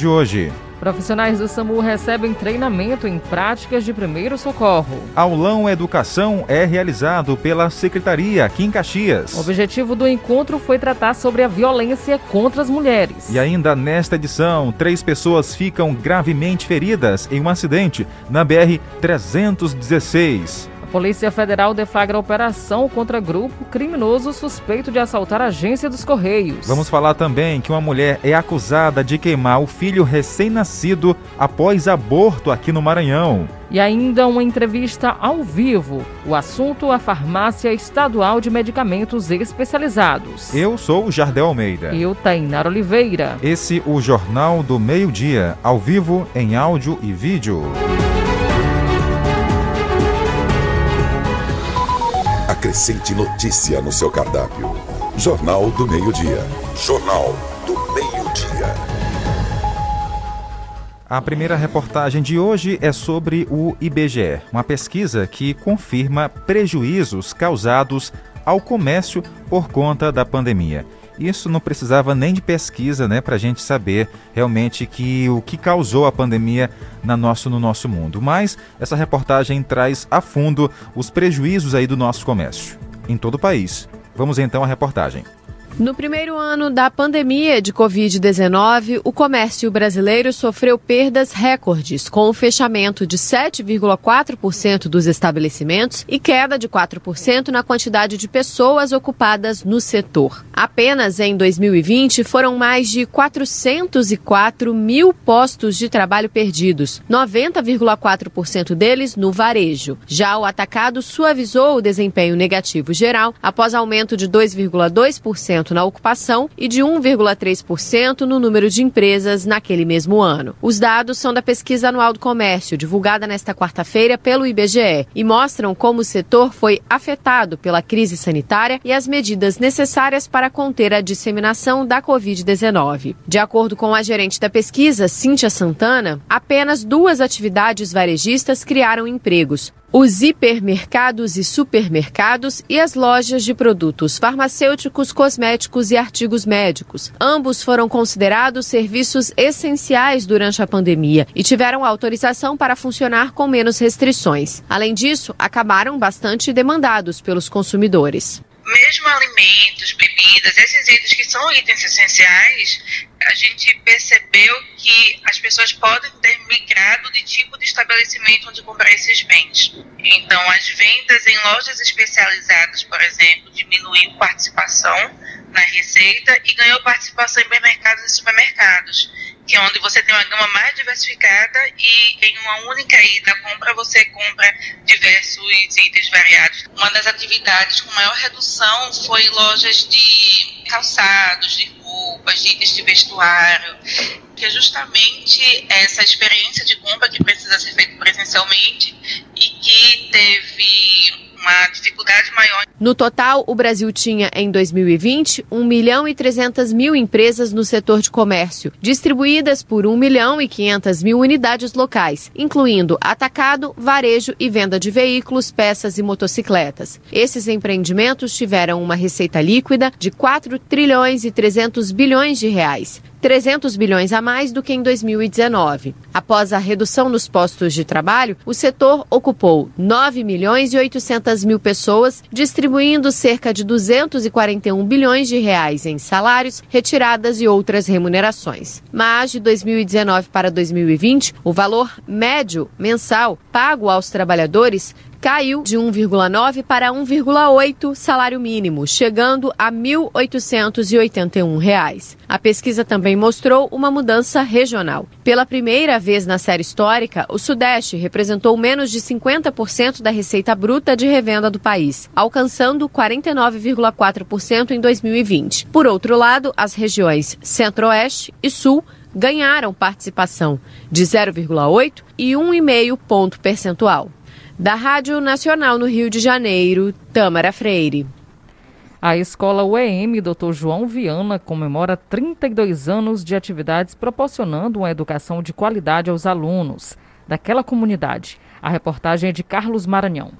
de hoje. Profissionais do SAMU recebem treinamento em práticas de primeiro socorro. Aulão Educação é realizado pela Secretaria aqui em Caxias. O objetivo do encontro foi tratar sobre a violência contra as mulheres. E ainda nesta edição, três pessoas ficam gravemente feridas em um acidente na BR-316. Polícia Federal deflagra operação contra grupo criminoso suspeito de assaltar a agência dos Correios. Vamos falar também que uma mulher é acusada de queimar o filho recém-nascido após aborto aqui no Maranhão. E ainda uma entrevista ao vivo. O assunto a farmácia estadual de medicamentos especializados. Eu sou o Jardel Almeida. E eu, Tainar Oliveira. Esse o Jornal do Meio-Dia, ao vivo, em áudio e vídeo. Acrescente notícia no seu cardápio. Jornal do Meio-Dia. Jornal do Meio-Dia. A primeira reportagem de hoje é sobre o IBGE, uma pesquisa que confirma prejuízos causados ao comércio por conta da pandemia. Isso não precisava nem de pesquisa, né, para a gente saber realmente que o que causou a pandemia na nosso, no nosso mundo. Mas essa reportagem traz a fundo os prejuízos aí do nosso comércio em todo o país. Vamos então à reportagem. No primeiro ano da pandemia de Covid-19, o comércio brasileiro sofreu perdas recordes, com o fechamento de 7,4% dos estabelecimentos e queda de 4% na quantidade de pessoas ocupadas no setor. Apenas em 2020 foram mais de 404 mil postos de trabalho perdidos, 90,4% deles no varejo. Já o atacado suavizou o desempenho negativo geral após aumento de 2,2% na ocupação e de 1,3% no número de empresas naquele mesmo ano. Os dados são da pesquisa anual do comércio, divulgada nesta quarta-feira pelo IBGE, e mostram como o setor foi afetado pela crise sanitária e as medidas necessárias para conter a disseminação da Covid-19. De acordo com a gerente da pesquisa, Cíntia Santana, apenas duas atividades varejistas criaram empregos: os hipermercados e supermercados e as lojas de produtos farmacêuticos, cosméticos e artigos médicos. Ambos foram considerados serviços essenciais durante a pandemia e tiveram autorização para funcionar com menos restrições. Além disso, acabaram bastante demandados pelos consumidores mesmo alimentos, bebidas, esses itens que são itens essenciais, a gente percebeu que as pessoas podem ter migrado de tipo de estabelecimento onde comprar esses bens. Então, as vendas em lojas especializadas, por exemplo, diminuiu participação na receita e ganhou participação em mercados e supermercados que é onde você tem uma gama mais diversificada e em uma única ida compra você compra diversos itens variados. Uma das atividades com maior redução foi lojas de calçados, de roupas, de itens de vestuário, que é justamente essa experiência de compra que precisa ser feita presencialmente e que teve uma dificuldade maior. No total, o Brasil tinha em 2020 1 milhão e 300 mil empresas no setor de comércio, distribuídas por 1 milhão e 500 mil unidades locais, incluindo atacado, varejo e venda de veículos, peças e motocicletas. Esses empreendimentos tiveram uma receita líquida de 4 trilhões e 300 bilhões de reais. 300 bilhões a mais do que em 2019. Após a redução nos postos de trabalho, o setor ocupou 9 milhões e 800 mil pessoas, distribuindo cerca de 241 bilhões de reais em salários, retiradas e outras remunerações. Mas de 2019 para 2020, o valor médio mensal pago aos trabalhadores caiu de 1,9 para 1,8 salário mínimo, chegando a R$ 1.881. A pesquisa também mostrou uma mudança regional. Pela primeira vez na série histórica, o Sudeste representou menos de 50% da receita bruta de revenda do país, alcançando 49,4% em 2020. Por outro lado, as regiões Centro-Oeste e Sul ganharam participação de 0,8 e 1,5 ponto percentual. Da Rádio Nacional no Rio de Janeiro, Tâmara Freire. A escola UEM Dr. João Viana comemora 32 anos de atividades proporcionando uma educação de qualidade aos alunos daquela comunidade. A reportagem é de Carlos Maranhão.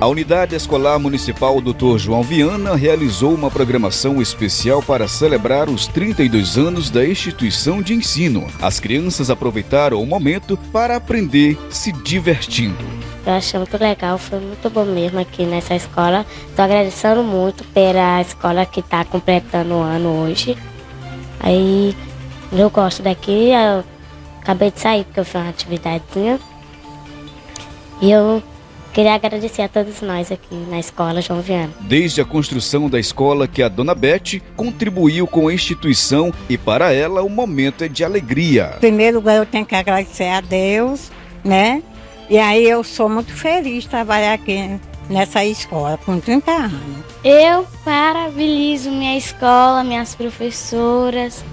A Unidade Escolar Municipal Dr. João Viana realizou uma programação especial para celebrar os 32 anos da instituição de ensino. As crianças aproveitaram o momento para aprender se divertindo. Eu achei muito legal, foi muito bom mesmo aqui nessa escola. Estou agradecendo muito pela escola que está completando o ano hoje. Aí eu gosto daqui, eu acabei de sair porque eu fiz uma atividadezinha. E eu Queria agradecer a todos nós aqui na escola João Viana. Desde a construção da escola que a dona Beth contribuiu com a instituição e para ela o momento é de alegria. Em primeiro lugar eu tenho que agradecer a Deus, né? E aí eu sou muito feliz de trabalhar aqui nessa escola com 30 anos. Eu parabenizo minha escola, minhas professoras,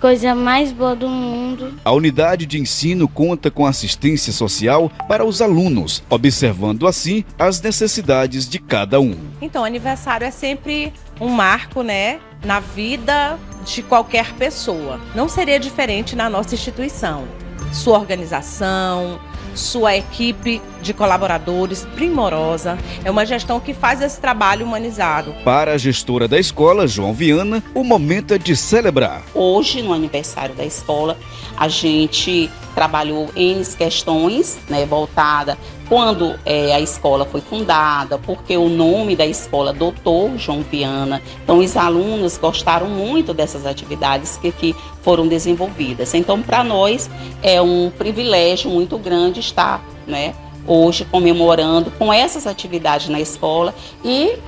coisa mais boa do mundo. A unidade de ensino conta com assistência social para os alunos, observando assim as necessidades de cada um. Então, aniversário é sempre um marco, né, na vida de qualquer pessoa. Não seria diferente na nossa instituição. Sua organização, sua equipe de colaboradores primorosa. É uma gestão que faz esse trabalho humanizado. Para a gestora da escola, João Viana, o momento é de celebrar. Hoje, no aniversário da escola, a gente trabalhou em questões né, voltada quando é, a escola foi fundada, porque o nome da escola Doutor João Viana. Então, os alunos gostaram muito dessas atividades que, que foram desenvolvidas. Então, para nós é um privilégio muito grande estar, né? hoje comemorando com essas atividades na escola e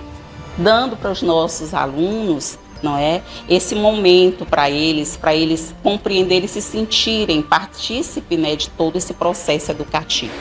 dando para os nossos alunos não é esse momento para eles para eles compreenderem e se sentirem partícipe né, de todo esse processo educativo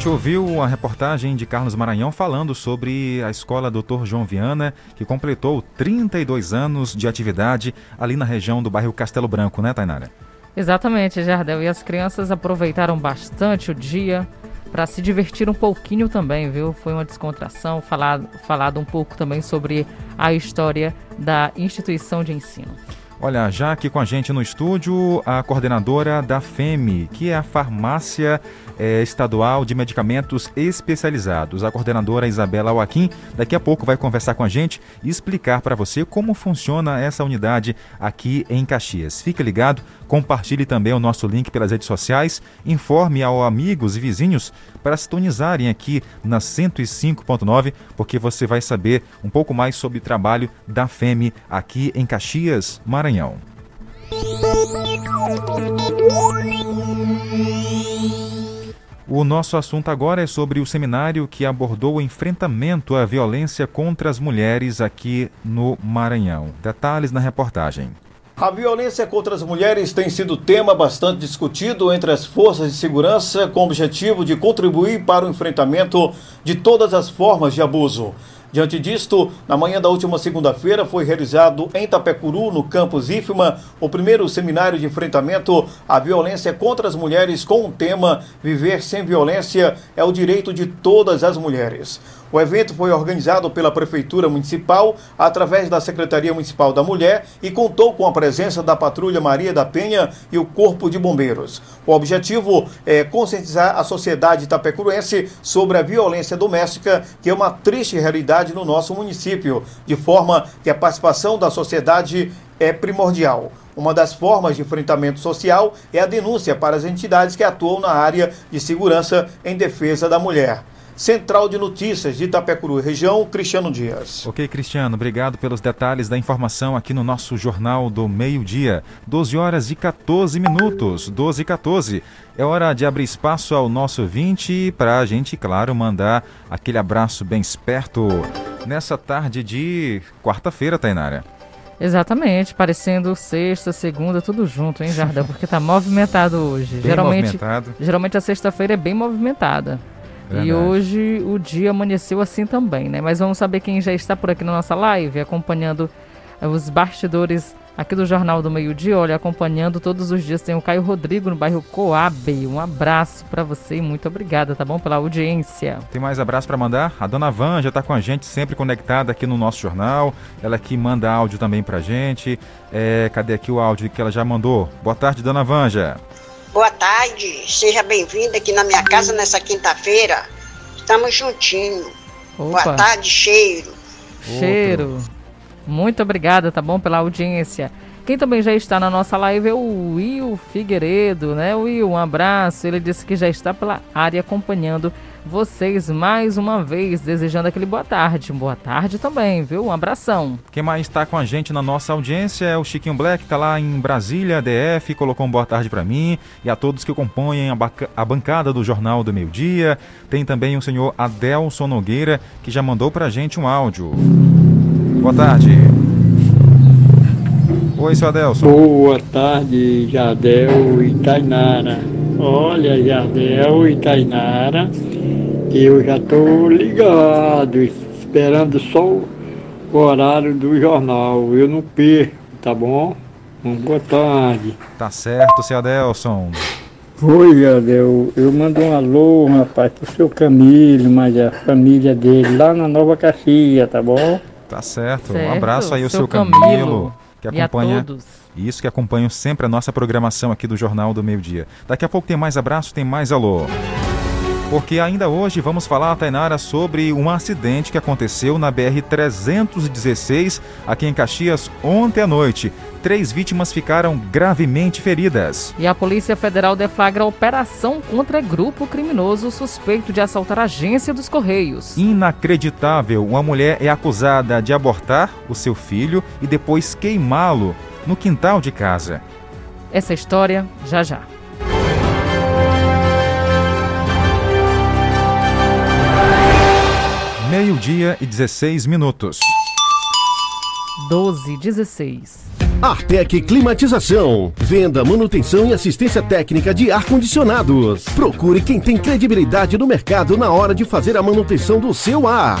gente ouviu a reportagem de Carlos Maranhão falando sobre a escola Dr. João Viana, que completou 32 anos de atividade ali na região do bairro Castelo Branco, né, Tainara? Exatamente, Jardel. E as crianças aproveitaram bastante o dia para se divertir um pouquinho também, viu? Foi uma descontração, falado, falado um pouco também sobre a história da instituição de ensino. Olha, já aqui com a gente no estúdio, a coordenadora da FEME, que é a Farmácia é, Estadual de Medicamentos Especializados. A coordenadora Isabela Joaquim, daqui a pouco vai conversar com a gente e explicar para você como funciona essa unidade aqui em Caxias. Fique ligado, compartilhe também o nosso link pelas redes sociais, informe aos amigos e vizinhos para sintonizarem aqui na 105.9, porque você vai saber um pouco mais sobre o trabalho da FEME aqui em Caxias, Maranhão. O nosso assunto agora é sobre o seminário que abordou o enfrentamento à violência contra as mulheres aqui no Maranhão. Detalhes na reportagem. A violência contra as mulheres tem sido tema bastante discutido entre as forças de segurança com o objetivo de contribuir para o enfrentamento de todas as formas de abuso. Diante disto, na manhã da última segunda-feira foi realizado em Tapecuru, no campus IFMA, o primeiro seminário de enfrentamento à violência contra as mulheres com o tema Viver sem violência é o direito de todas as mulheres. O evento foi organizado pela Prefeitura Municipal através da Secretaria Municipal da Mulher e contou com a presença da Patrulha Maria da Penha e o Corpo de Bombeiros. O objetivo é conscientizar a sociedade tapecuruense sobre a violência doméstica, que é uma triste realidade no nosso município, de forma que a participação da sociedade é primordial. Uma das formas de enfrentamento social é a denúncia para as entidades que atuam na área de segurança em defesa da mulher. Central de Notícias de Itapecuru, região, Cristiano Dias. Ok, Cristiano, obrigado pelos detalhes da informação aqui no nosso Jornal do Meio-Dia. 12 horas e 14 minutos, 12 e 14. É hora de abrir espaço ao nosso 20 para a gente, claro, mandar aquele abraço bem esperto nessa tarde de quarta-feira, Tainara. Exatamente, parecendo sexta, segunda, tudo junto, hein, Jardel? Porque tá movimentado hoje. Bem geralmente, movimentado. geralmente a sexta-feira é bem movimentada. Verdade. E hoje o dia amanheceu assim também, né? Mas vamos saber quem já está por aqui na nossa live, acompanhando os bastidores aqui do Jornal do Meio Dia, olha, acompanhando todos os dias tem o Caio Rodrigo no bairro Coabe. Um abraço para você e muito obrigada, tá bom? Pela audiência. Tem mais abraço para mandar? A dona Van já está com a gente sempre conectada aqui no nosso jornal. Ela que manda áudio também pra gente. É, cadê aqui o áudio que ela já mandou? Boa tarde, dona Vanja. Boa tarde, seja bem-vinda aqui na minha casa nessa quinta-feira. Estamos juntinhos. Boa tarde, cheiro. Cheiro. Muito obrigada, tá bom, pela audiência. Quem também já está na nossa live é o Will Figueiredo, né? Will, um abraço. Ele disse que já está pela área acompanhando vocês mais uma vez, desejando aquele boa tarde. Boa tarde também, viu? Um abração. Quem mais está com a gente na nossa audiência é o Chiquinho Black, está lá em Brasília, DF, colocou um boa tarde para mim e a todos que compõem a, a bancada do Jornal do Meio Dia. Tem também o senhor Adelson Nogueira, que já mandou para a gente um áudio. Boa tarde. Oi, seu Adelson. Boa tarde, Jardel e Tainara. Olha, Jardel e Tainara, eu já estou ligado, esperando só o horário do jornal. Eu não perco, tá bom? Boa tarde. Tá certo, seu Adelson. Oi, Jardel. Eu mando um alô, rapaz, pro seu Camilo, mas a família dele lá na Nova Caxias, tá bom? Tá certo. certo. Um abraço aí ao seu, seu Camilo, Camilo, que acompanha isso que acompanha sempre a nossa programação aqui do Jornal do Meio Dia. Daqui a pouco tem mais abraço, tem mais alô. Porque ainda hoje vamos falar, Tainara, sobre um acidente que aconteceu na BR-316 aqui em Caxias ontem à noite. Três vítimas ficaram gravemente feridas. E a Polícia Federal deflagra operação contra grupo criminoso suspeito de assaltar a agência dos Correios. Inacreditável! Uma mulher é acusada de abortar o seu filho e depois queimá-lo no quintal de casa. Essa história já já. Meio-dia e 16 minutos. 12 16. Artec Climatização. Venda, manutenção e assistência técnica de ar-condicionados. Procure quem tem credibilidade no mercado na hora de fazer a manutenção do seu ar.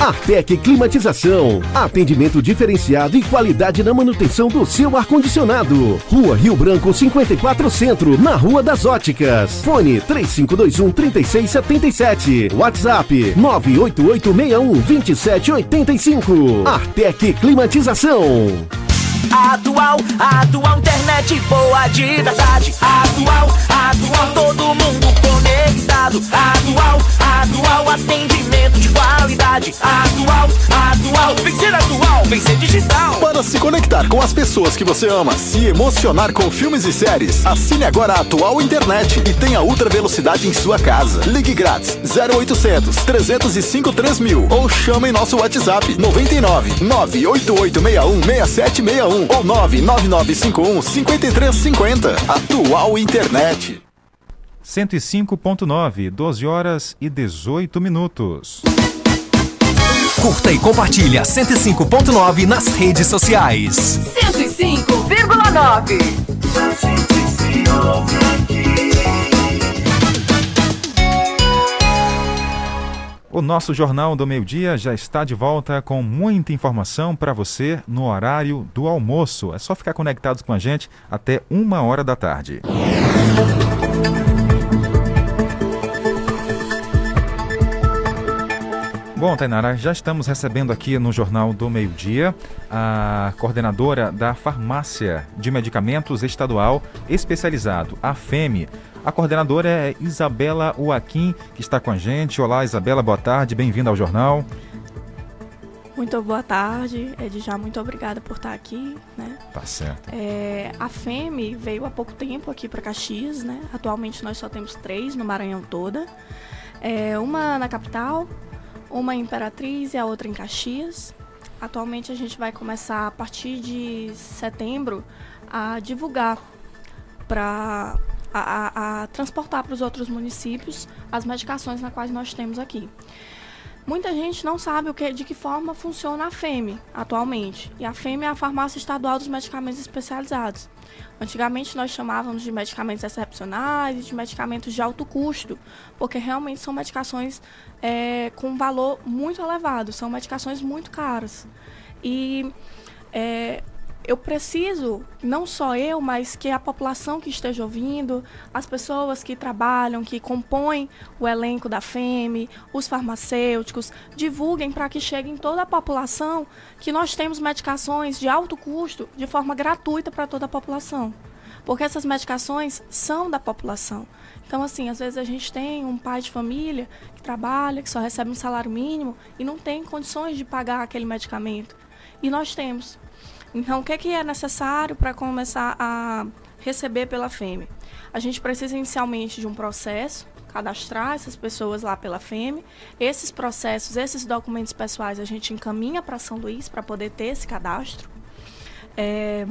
Artec Climatização. Atendimento diferenciado e qualidade na manutenção do seu ar-condicionado. Rua Rio Branco 54 Centro, na Rua das Óticas. Fone 3521 3677. WhatsApp 98861 2785. Artec Climatização. Atual, atual internet boa de. Atual, atual todo mundo conectado. Atual, atual atendimento de qualidade. Atual, atual, vencer atual, vencer digital. Para se conectar com as pessoas que você ama, se emocionar com filmes e séries, assine agora a Atual Internet e tenha ultra velocidade em sua casa. Ligue grátis 0800 305 3000 ou chame nosso WhatsApp 99 98861 6761 ou 99951 5350. Atual Internet. 105.9, 12 horas e 18 minutos. Curta e compartilha 105.9 nas redes sociais. 105,9. O nosso Jornal do Meio Dia já está de volta com muita informação para você no horário do almoço. É só ficar conectados com a gente até uma hora da tarde. Bom, Tainara, já estamos recebendo aqui no Jornal do Meio Dia a coordenadora da Farmácia de Medicamentos Estadual Especializado, a FEME, a coordenadora é Isabela Joaquim, que está com a gente. Olá, Isabela, boa tarde, bem-vinda ao jornal. Muito boa tarde, Ed, já muito obrigada por estar aqui, né? Tá certo. É, a FEME veio há pouco tempo aqui para Caxias, né? Atualmente nós só temos três no Maranhão toda. É, uma na capital, uma em Imperatriz e a outra em Caxias. Atualmente a gente vai começar a partir de setembro a divulgar para a, a, a transportar para os outros municípios as medicações na quais nós temos aqui. Muita gente não sabe o que, de que forma funciona a FEME atualmente. E a FEME é a Farmácia Estadual dos Medicamentos Especializados. Antigamente nós chamávamos de medicamentos excepcionais e de medicamentos de alto custo, porque realmente são medicações é, com valor muito elevado, são medicações muito caras. E é, eu preciso, não só eu, mas que a população que esteja ouvindo, as pessoas que trabalham, que compõem o elenco da FEME, os farmacêuticos, divulguem para que chegue em toda a população que nós temos medicações de alto custo de forma gratuita para toda a população. Porque essas medicações são da população. Então, assim, às vezes a gente tem um pai de família que trabalha, que só recebe um salário mínimo e não tem condições de pagar aquele medicamento. E nós temos. Então, o que, que é necessário para começar a receber pela FEME? A gente precisa inicialmente de um processo, cadastrar essas pessoas lá pela FEME. Esses processos, esses documentos pessoais, a gente encaminha para São Luís para poder ter esse cadastro. É,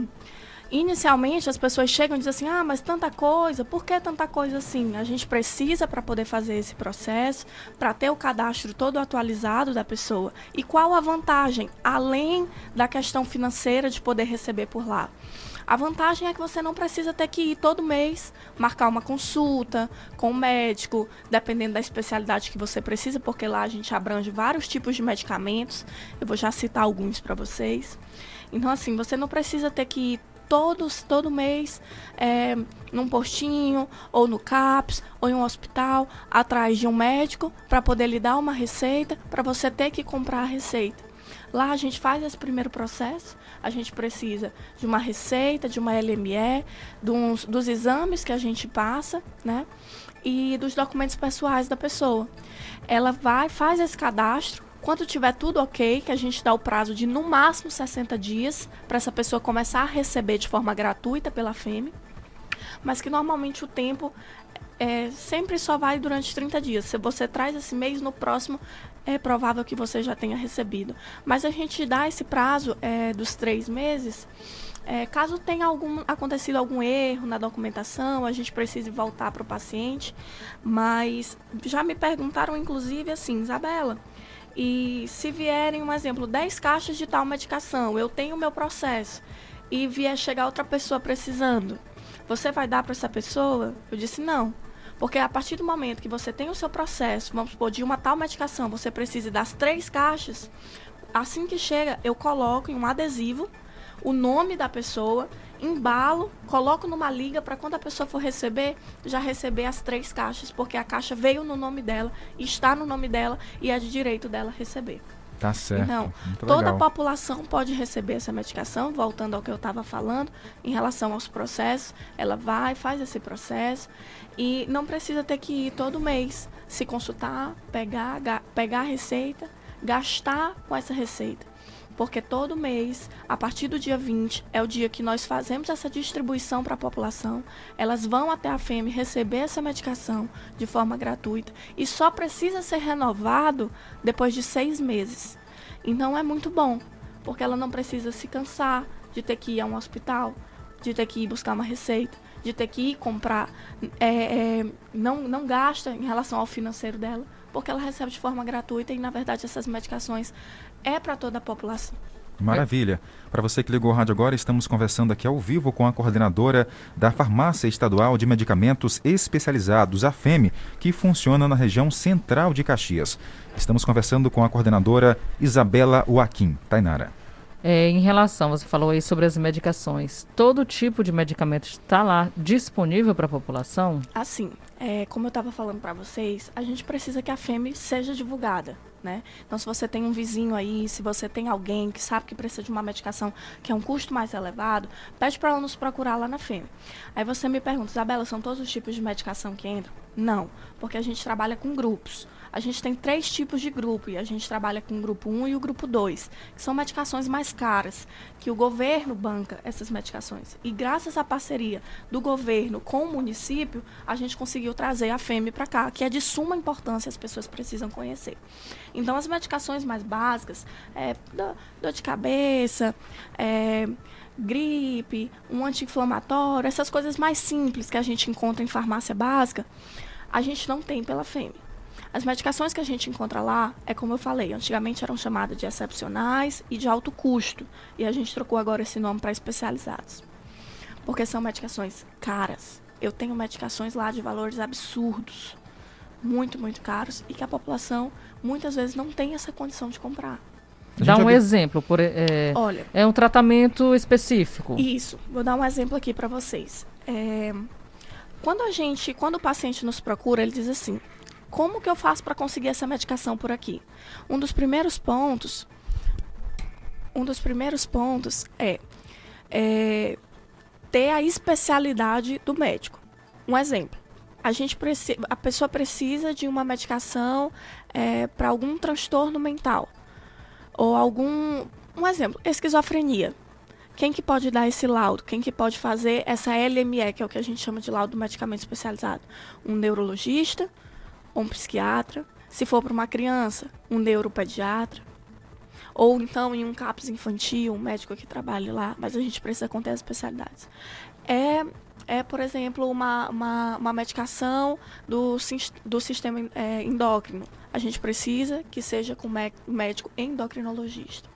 Inicialmente as pessoas chegam e dizem assim: ah, mas tanta coisa, por que tanta coisa assim? A gente precisa para poder fazer esse processo, para ter o cadastro todo atualizado da pessoa. E qual a vantagem, além da questão financeira de poder receber por lá? A vantagem é que você não precisa ter que ir todo mês marcar uma consulta com o médico, dependendo da especialidade que você precisa, porque lá a gente abrange vários tipos de medicamentos. Eu vou já citar alguns para vocês. Então, assim, você não precisa ter que ir todos, todo mês é, num postinho, ou no CAPS, ou em um hospital, atrás de um médico, para poder lhe dar uma receita, para você ter que comprar a receita. Lá a gente faz esse primeiro processo, a gente precisa de uma receita, de uma LME, dos, dos exames que a gente passa, né? E dos documentos pessoais da pessoa. Ela vai, faz esse cadastro, quando tiver tudo ok, que a gente dá o prazo de no máximo 60 dias para essa pessoa começar a receber de forma gratuita pela FEME, mas que normalmente o tempo é, sempre só vai durante 30 dias. Se você traz esse mês, no próximo é provável que você já tenha recebido. Mas a gente dá esse prazo é, dos três meses. É, caso tenha algum, acontecido algum erro na documentação, a gente precise voltar para o paciente. Mas já me perguntaram, inclusive, assim, Isabela, e se vierem, um exemplo, 10 caixas de tal medicação, eu tenho o meu processo e vier chegar outra pessoa precisando, você vai dar para essa pessoa? Eu disse não. Porque a partir do momento que você tem o seu processo, vamos supor, de uma tal medicação, você precisa das três caixas, assim que chega, eu coloco em um adesivo o nome da pessoa embalo, coloco numa liga para quando a pessoa for receber, já receber as três caixas, porque a caixa veio no nome dela, está no nome dela e é de direito dela receber. Tá certo. Então, toda legal. a população pode receber essa medicação, voltando ao que eu estava falando, em relação aos processos, ela vai, faz esse processo e não precisa ter que ir todo mês se consultar, pegar, pegar a receita, gastar com essa receita porque todo mês, a partir do dia 20, é o dia que nós fazemos essa distribuição para a população. Elas vão até a FEME receber essa medicação de forma gratuita e só precisa ser renovado depois de seis meses. Então é muito bom, porque ela não precisa se cansar de ter que ir a um hospital, de ter que ir buscar uma receita, de ter que ir comprar. É, é, não, não gasta em relação ao financeiro dela, porque ela recebe de forma gratuita e, na verdade, essas medicações é para toda a população. Maravilha. Para você que ligou o rádio agora, estamos conversando aqui ao vivo com a coordenadora da Farmácia Estadual de Medicamentos Especializados, a FEME, que funciona na região central de Caxias. Estamos conversando com a coordenadora Isabela Joaquim. Tainara. É, em relação, você falou aí sobre as medicações. Todo tipo de medicamento está lá disponível para a população? Assim, é, como eu estava falando para vocês, a gente precisa que a FEME seja divulgada né? Então, se você tem um vizinho aí, se você tem alguém que sabe que precisa de uma medicação que é um custo mais elevado, pede para ela nos procurar lá na FEME. Aí você me pergunta, Isabela, são todos os tipos de medicação que entram? Não, porque a gente trabalha com grupos. A gente tem três tipos de grupo e a gente trabalha com o grupo 1 e o grupo 2, que são medicações mais caras, que o governo banca essas medicações. E graças à parceria do governo com o município, a gente conseguiu trazer a FEME para cá, que é de suma importância, as pessoas precisam conhecer. Então, as medicações mais básicas, é, dor de cabeça, é, gripe, um anti-inflamatório, essas coisas mais simples que a gente encontra em farmácia básica, a gente não tem pela FEME. As medicações que a gente encontra lá, é como eu falei, antigamente eram chamadas de excepcionais e de alto custo. E a gente trocou agora esse nome para especializados. Porque são medicações caras. Eu tenho medicações lá de valores absurdos. Muito, muito caros. E que a população muitas vezes não tem essa condição de comprar. Dá um exemplo, por, é, Olha, é um tratamento específico. Isso, vou dar um exemplo aqui para vocês. É, quando a gente, quando o paciente nos procura, ele diz assim: como que eu faço para conseguir essa medicação por aqui? Um dos primeiros pontos, um dos primeiros pontos é, é ter a especialidade do médico. Um exemplo, a gente precisa, a pessoa precisa de uma medicação é, para algum transtorno mental ou algum, um exemplo, esquizofrenia. Quem que pode dar esse laudo? Quem que pode fazer essa LME, que é o que a gente chama de laudo do medicamento especializado? Um neurologista, um psiquiatra. Se for para uma criança, um neuropediatra. Ou então em um CAPS infantil, um médico que trabalhe lá, mas a gente precisa conter as especialidades. É, é por exemplo, uma, uma, uma medicação do, do sistema é, endócrino. A gente precisa que seja com médico endocrinologista.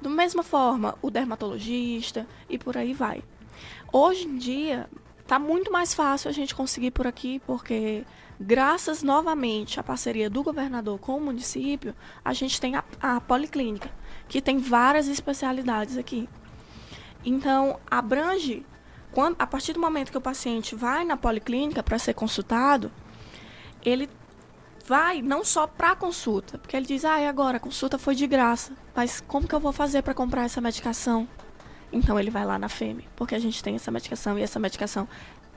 Da mesma forma, o dermatologista e por aí vai. Hoje em dia, está muito mais fácil a gente conseguir por aqui, porque Graças novamente à parceria do governador com o município, a gente tem a, a policlínica, que tem várias especialidades aqui. Então, abrange, quando, a partir do momento que o paciente vai na policlínica para ser consultado, ele vai não só para a consulta, porque ele diz, ah, e agora? A consulta foi de graça, mas como que eu vou fazer para comprar essa medicação? Então ele vai lá na FEME, porque a gente tem essa medicação e essa medicação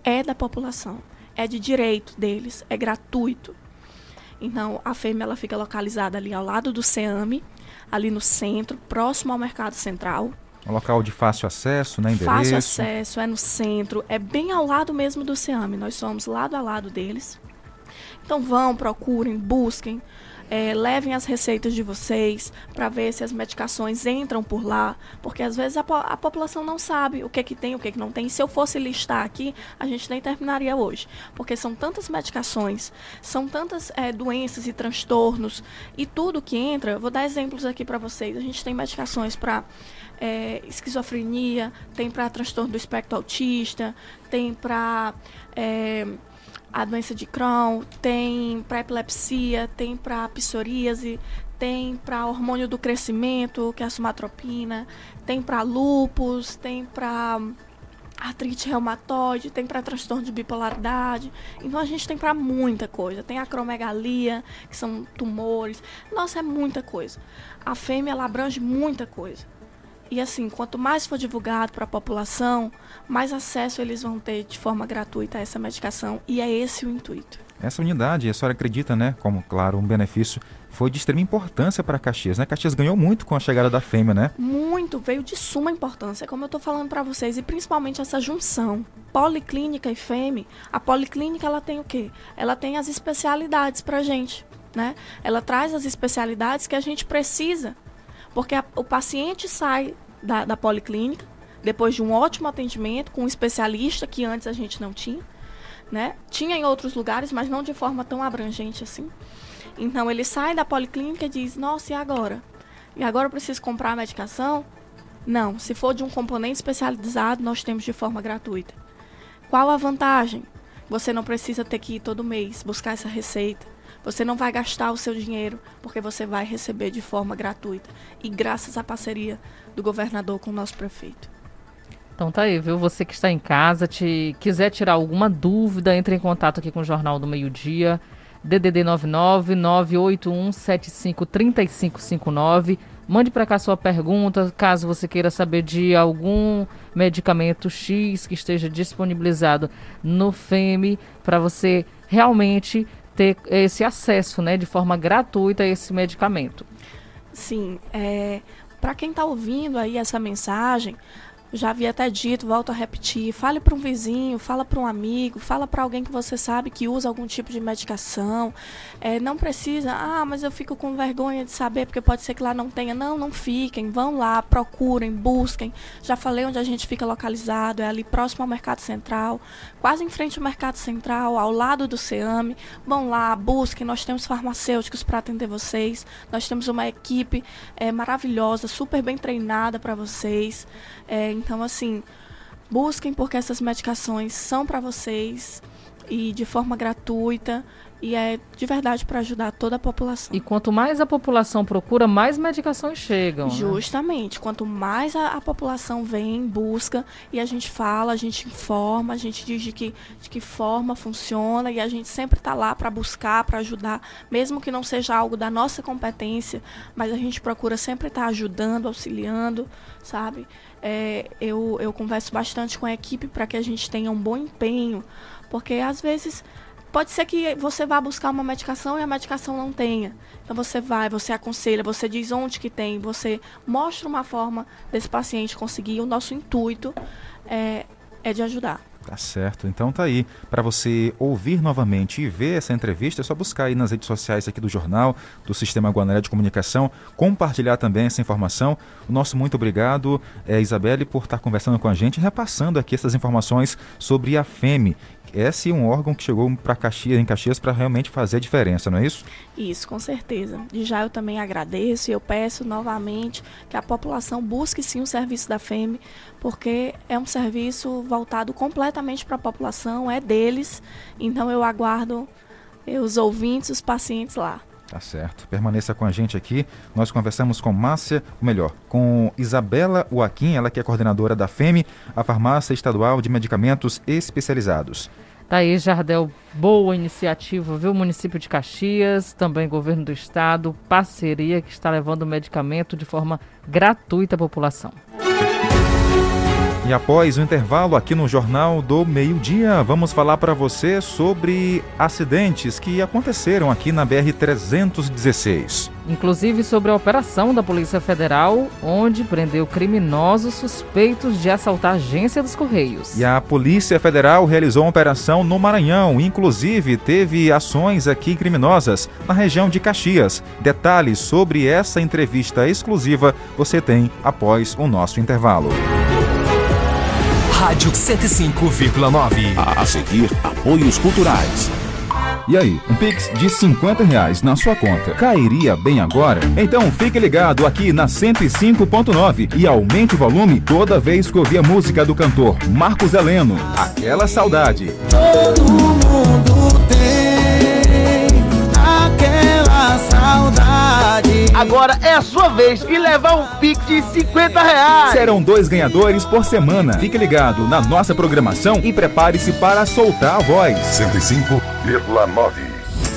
é da população é de direito deles, é gratuito. Então, a fêmea ela fica localizada ali ao lado do SEAME, ali no centro, próximo ao Mercado Central. Um local de fácil acesso, né? Endereço. Fácil acesso, é no centro, é bem ao lado mesmo do SEAME. Nós somos lado a lado deles. Então vão, procurem, busquem é, levem as receitas de vocês para ver se as medicações entram por lá, porque às vezes a, a, população não sabe o que que tem, o que que não tem. Se eu fosse listar aqui, a gente nem terminaria hoje, porque são tantas medicações, são tantas é, doenças e transtornos e tudo que entra. Vou dar exemplos aqui para vocês. A gente tem medicações para é, esquizofrenia, tem para transtorno do espectro autista, tem para é, a doença de Crohn, tem para epilepsia, tem para psoríase, tem para hormônio do crescimento, que é a somatropina, tem para lúpus, tem para artrite reumatoide, tem para transtorno de bipolaridade. Então a gente tem para muita coisa. Tem acromegalia, que são tumores. Nossa, é muita coisa. A fêmea ela abrange muita coisa. E assim, quanto mais for divulgado para a população, mais acesso eles vão ter de forma gratuita a essa medicação. E é esse o intuito. Essa unidade, a senhora acredita, né, como, claro, um benefício, foi de extrema importância para Caxias, né? Caxias ganhou muito com a chegada da fêmea, né? Muito, veio de suma importância, como eu estou falando para vocês, e principalmente essa junção policlínica e fêmea. A policlínica, ela tem o quê? Ela tem as especialidades para gente, né? Ela traz as especialidades que a gente precisa porque a, o paciente sai da, da policlínica depois de um ótimo atendimento com um especialista que antes a gente não tinha. Né? Tinha em outros lugares, mas não de forma tão abrangente assim. Então ele sai da policlínica e diz: Nossa, e agora? E agora eu preciso comprar a medicação? Não, se for de um componente especializado, nós temos de forma gratuita. Qual a vantagem? Você não precisa ter que ir todo mês buscar essa receita. Você não vai gastar o seu dinheiro, porque você vai receber de forma gratuita. E graças à parceria do governador com o nosso prefeito. Então tá aí, viu? Você que está em casa, te quiser tirar alguma dúvida, entre em contato aqui com o Jornal do Meio Dia. DDD 99 981 75 3559. Mande para cá sua pergunta, caso você queira saber de algum medicamento X que esteja disponibilizado no FEME para você realmente ter esse acesso, né, de forma gratuita a esse medicamento. Sim, é, para quem está ouvindo aí essa mensagem, já havia até dito, volto a repetir, fale para um vizinho, fala para um amigo, fala para alguém que você sabe que usa algum tipo de medicação. É, não precisa, ah, mas eu fico com vergonha de saber, porque pode ser que lá não tenha. Não, não fiquem, vão lá, procurem, busquem. Já falei onde a gente fica localizado, é ali próximo ao Mercado Central, quase em frente ao Mercado Central, ao lado do CEAME. Vão lá, busquem, nós temos farmacêuticos para atender vocês, nós temos uma equipe é, maravilhosa, super bem treinada para vocês. É, então, assim, busquem porque essas medicações são para vocês e de forma gratuita e é de verdade para ajudar toda a população. E quanto mais a população procura, mais medicações chegam. Né? Justamente. Né? Quanto mais a, a, população vem, busca, e a gente fala, a gente informa, a gente diz de que, de que forma funciona, e a gente sempre está lá para buscar, para ajudar, mesmo que não seja algo da nossa competência, mas a gente procura sempre estar tá ajudando, auxiliando, sabe? É, eu, eu converso bastante com a equipe para que a gente tenha um bom empenho, porque às vezes Pode ser que você vá buscar uma medicação e a medicação não tenha. Então você vai, você aconselha, você diz onde que tem, você mostra uma forma desse paciente conseguir. O nosso intuito é, é de ajudar. Tá certo. Então tá aí. Para você ouvir novamente e ver essa entrevista, é só buscar aí nas redes sociais aqui do jornal, do Sistema Guanaré de Comunicação, compartilhar também essa informação. O nosso muito obrigado, é, Isabelle, por estar conversando com a gente, repassando aqui essas informações sobre a FEME, é um órgão que chegou para Caxias, em Caxias para realmente fazer a diferença, não é isso? Isso, com certeza. De já eu também agradeço e eu peço novamente que a população busque sim o serviço da FEME, porque é um serviço voltado completamente para a população, é deles. Então eu aguardo os ouvintes, os pacientes lá. Tá certo. Permaneça com a gente aqui. Nós conversamos com Márcia, ou melhor, com Isabela Joaquim, ela que é coordenadora da FEME, a Farmácia Estadual de Medicamentos Especializados. Tá aí, Jardel, boa iniciativa, viu? Município de Caxias, também governo do estado, parceria que está levando medicamento de forma gratuita à população. E após o intervalo aqui no Jornal do Meio-Dia, vamos falar para você sobre acidentes que aconteceram aqui na BR-316. Inclusive sobre a operação da Polícia Federal, onde prendeu criminosos suspeitos de assaltar a agência dos Correios. E a Polícia Federal realizou uma operação no Maranhão, inclusive teve ações aqui criminosas na região de Caxias. Detalhes sobre essa entrevista exclusiva você tem após o nosso intervalo. Rádio 105,9. A seguir, apoios culturais. E aí, um Pix de 50 reais na sua conta cairia bem agora? Então fique ligado aqui na 105.9 e aumente o volume toda vez que ouvir a música do cantor Marcos Heleno. Aquela saudade. Todo mundo tem aquela saudade. Agora é a sua vez e levar um Pix de 50 reais. Serão dois ganhadores por semana. Fique ligado na nossa programação e prepare-se para soltar a voz. 105,9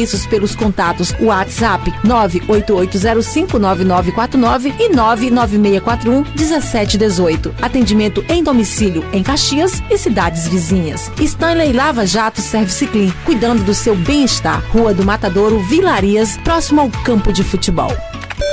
serviços pelos contatos WhatsApp 988059949 e 996411718. Atendimento em domicílio em Caxias e cidades vizinhas. Stanley Lava Jato Service Clean, cuidando do seu bem-estar. Rua do Matadouro, Vilarias, próximo ao campo de futebol.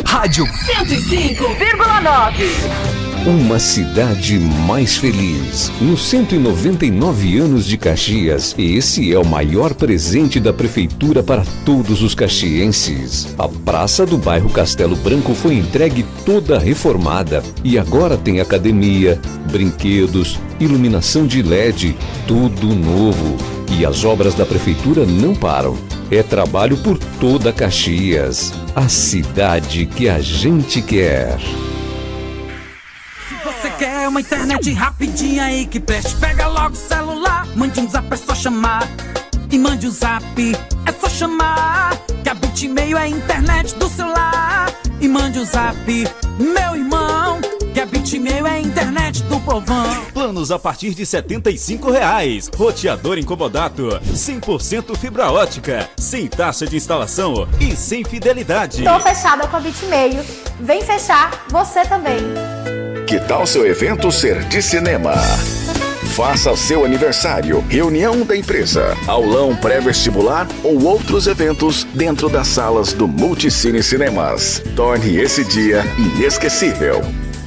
Rádio 105,9 uma cidade mais feliz. Nos 199 anos de Caxias, esse é o maior presente da prefeitura para todos os caxienses. A praça do bairro Castelo Branco foi entregue toda reformada e agora tem academia, brinquedos, iluminação de LED, tudo novo. E as obras da prefeitura não param. É trabalho por toda Caxias, a cidade que a gente quer uma internet rapidinha aí que preste. Pega logo o celular, mande um zap, é só chamar. E mande o um zap, é só chamar. Que a Bitmail é a internet do celular. E mande o um zap, meu irmão. Que a Bitmail é a internet do povão. Planos a partir de 75 reais. Roteador incomodato, 100% fibra ótica, sem taxa de instalação e sem fidelidade. Tô fechada com a Bitmeio. Vem fechar você também. Que tal seu evento ser de cinema? Faça seu aniversário, reunião da empresa, aulão pré-vestibular ou outros eventos dentro das salas do Multicine Cinemas. Torne esse dia inesquecível.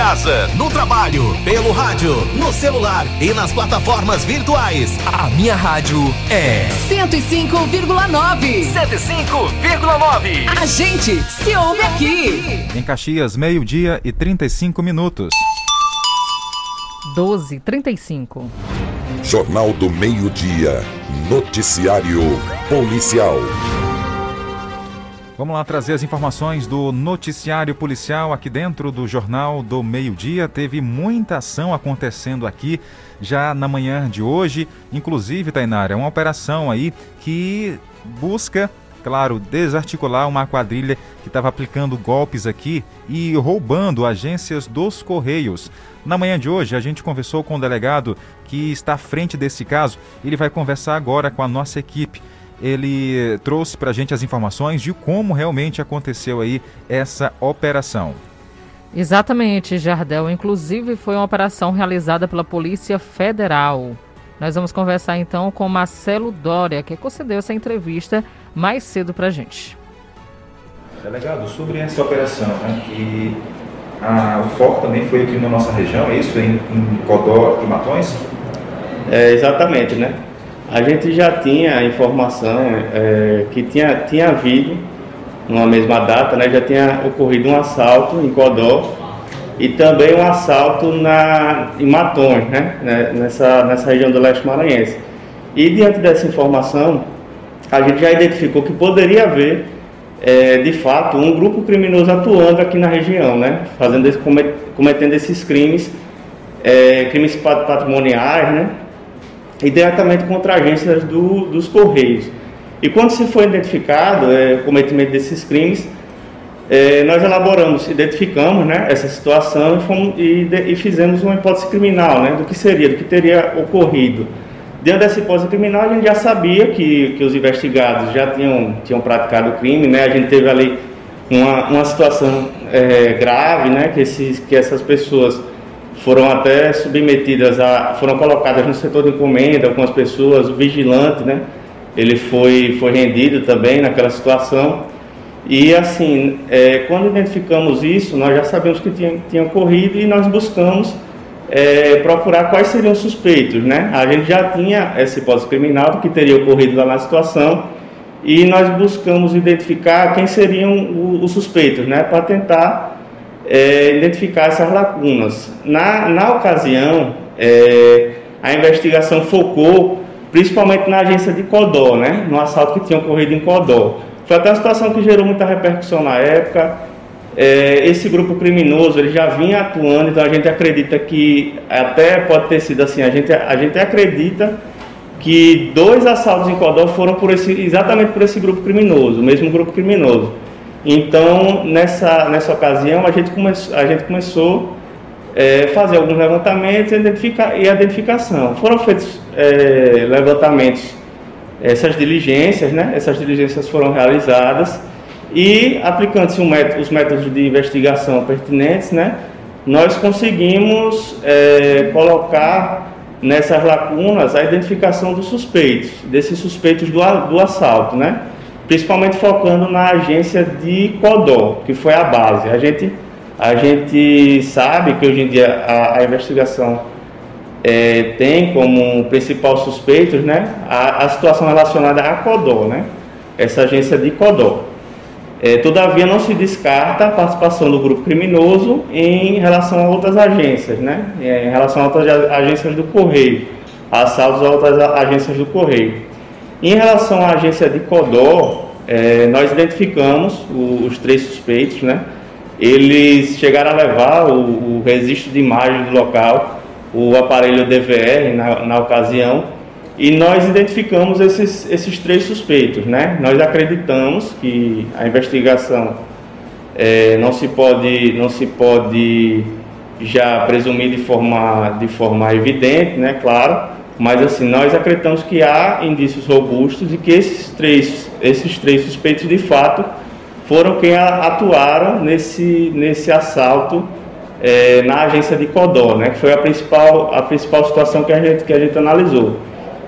Casa, no trabalho, pelo rádio, no celular e nas plataformas virtuais. A minha rádio é 105,9. 105,9. A gente se ouve aqui. Em Caxias, meio-dia e 35 minutos. 12 35. Jornal do Meio-Dia. Noticiário Policial. Vamos lá trazer as informações do noticiário policial aqui dentro do Jornal do Meio-Dia. Teve muita ação acontecendo aqui já na manhã de hoje. Inclusive, Tainara, é uma operação aí que busca, claro, desarticular uma quadrilha que estava aplicando golpes aqui e roubando agências dos Correios. Na manhã de hoje, a gente conversou com o delegado que está à frente desse caso. Ele vai conversar agora com a nossa equipe ele trouxe para a gente as informações de como realmente aconteceu aí essa operação. Exatamente, Jardel. Inclusive foi uma operação realizada pela Polícia Federal. Nós vamos conversar então com Marcelo Dória, que concedeu essa entrevista mais cedo para a gente. Delegado, sobre essa operação, né, que a, o foco também foi aqui na nossa região, é isso? Em, em Codó e Matões? É, exatamente, né? A gente já tinha a informação é, que tinha, tinha havido, numa mesma data, né, já tinha ocorrido um assalto em Codó e também um assalto na, em Matões, né, né, nessa, nessa região do leste maranhense. E diante dessa informação, a gente já identificou que poderia haver, é, de fato, um grupo criminoso atuando aqui na região, né, fazendo esse, cometendo esses crimes, é, crimes patrimoniais, né, e diretamente contra agências do, dos Correios. E quando se foi identificado é, o cometimento desses crimes, é, nós elaboramos, identificamos né, essa situação e, fomos, e, e, fizemos uma hipótese criminal né, do que seria, do que teria ocorrido. Dentro dessa hipótese criminal, a gente já sabia que, que os investigados já tinham, tinham praticado o crime, né, a gente teve ali uma, uma situação é, grave, né, que, esses, que essas pessoas foram até submetidas a, foram colocadas no setor de encomenda, algumas pessoas, o vigilante, né? Ele foi, foi rendido também naquela situação. E assim, é, quando identificamos isso, nós já sabemos que tinha, tinha ocorrido e nós buscamos é, procurar quais seriam os suspeitos, né? A gente já tinha essa hipótese criminal do que teria ocorrido lá na situação e nós buscamos identificar quem seriam os suspeitos, né? Para tentar é, identificar essas lacunas. Na, na ocasião, é, a investigação focou principalmente na agência de Codó, né, no assalto que tinha ocorrido em Codó. Foi até uma situação que gerou muita repercussão na época. É, esse grupo criminoso ele já vinha atuando, então a gente acredita que até pode ter sido assim. A gente, a gente acredita que dois assaltos em Codó foram por esse, exatamente por esse grupo criminoso, o mesmo grupo criminoso. Então, nessa, nessa ocasião, a gente, come, a gente começou a é, fazer alguns levantamentos e, identifica, e identificação. Foram feitos é, levantamentos, essas diligências, né? essas diligências foram realizadas e, aplicando-se um os métodos de investigação pertinentes, né? nós conseguimos é, colocar nessas lacunas a identificação dos suspeitos, desses suspeitos do, do assalto, né? Principalmente focando na agência de Codó, que foi a base. A gente, a gente sabe que hoje em dia a, a investigação é, tem como principal suspeitos né, a, a, situação relacionada a Codó, né, essa agência de Codó. É, todavia, não se descarta a participação do grupo criminoso em relação a outras agências, né, em relação a outras agências do Correio, assaltos a outras agências do Correio. Em relação à agência de Codó, é, nós identificamos os três suspeitos, né? eles chegaram a levar o, o registro de imagem do local, o aparelho DVR na, na ocasião, e nós identificamos esses, esses três suspeitos. Né? Nós acreditamos que a investigação é, não, se pode, não se pode já presumir de forma, de forma evidente, né? claro, mas assim, nós acreditamos que há indícios robustos e que esses três, esses três suspeitos de fato foram quem atuaram nesse, nesse assalto é, na agência de Codó, né, que foi a principal, a principal situação que a, gente, que a gente analisou.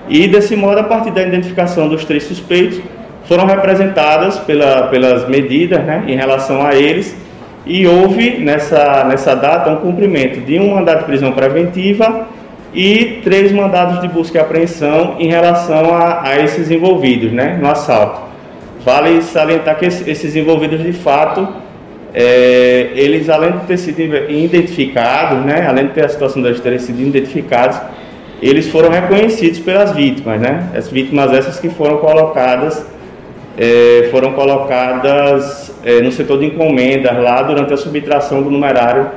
E desse modo, a partir da identificação dos três suspeitos, foram representadas pela, pelas medidas né, em relação a eles e houve nessa, nessa data um cumprimento de um mandado de prisão preventiva e três mandados de busca e apreensão em relação a, a esses envolvidos né, no assalto. Vale salientar que esses envolvidos de fato, é, eles além de ter sido identificados, né, além de ter a situação deles terem sido identificados, eles foram reconhecidos pelas vítimas, né? As vítimas essas que foram colocadas, é, foram colocadas é, no setor de encomendas lá durante a subtração do numerário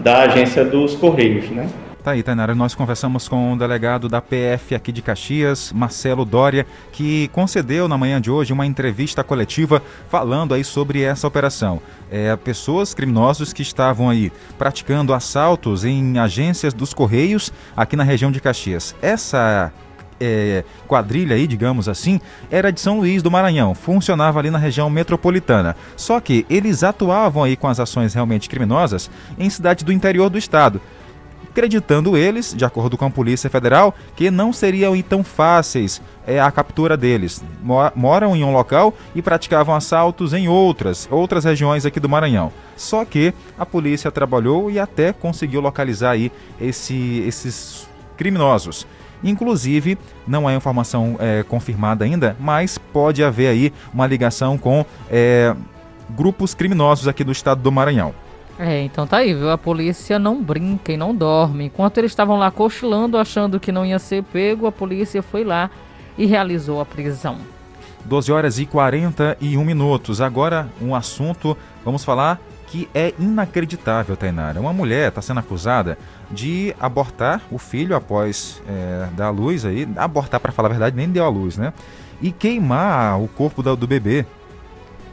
da agência dos Correios, né? Tá aí, Tainara, nós conversamos com o delegado da PF aqui de Caxias, Marcelo Dória, que concedeu na manhã de hoje uma entrevista coletiva falando aí sobre essa operação. É, pessoas criminosos que estavam aí praticando assaltos em agências dos Correios aqui na região de Caxias. Essa é, quadrilha aí, digamos assim, era de São Luís do Maranhão, funcionava ali na região metropolitana. Só que eles atuavam aí com as ações realmente criminosas em cidades do interior do estado acreditando eles, de acordo com a Polícia Federal, que não seriam tão fáceis é, a captura deles. Moram em um local e praticavam assaltos em outras, outras regiões aqui do Maranhão. Só que a polícia trabalhou e até conseguiu localizar aí esse, esses criminosos. Inclusive, não é informação é, confirmada ainda, mas pode haver aí uma ligação com é, grupos criminosos aqui do estado do Maranhão. É, então tá aí, viu? A polícia não brinca e não dorme. Enquanto eles estavam lá cochilando, achando que não ia ser pego, a polícia foi lá e realizou a prisão. 12 horas e 41 minutos. Agora, um assunto, vamos falar que é inacreditável, Tainara. Uma mulher está sendo acusada de abortar o filho após é, dar a luz aí. Abortar, para falar a verdade, nem deu a luz, né? E queimar o corpo do, do bebê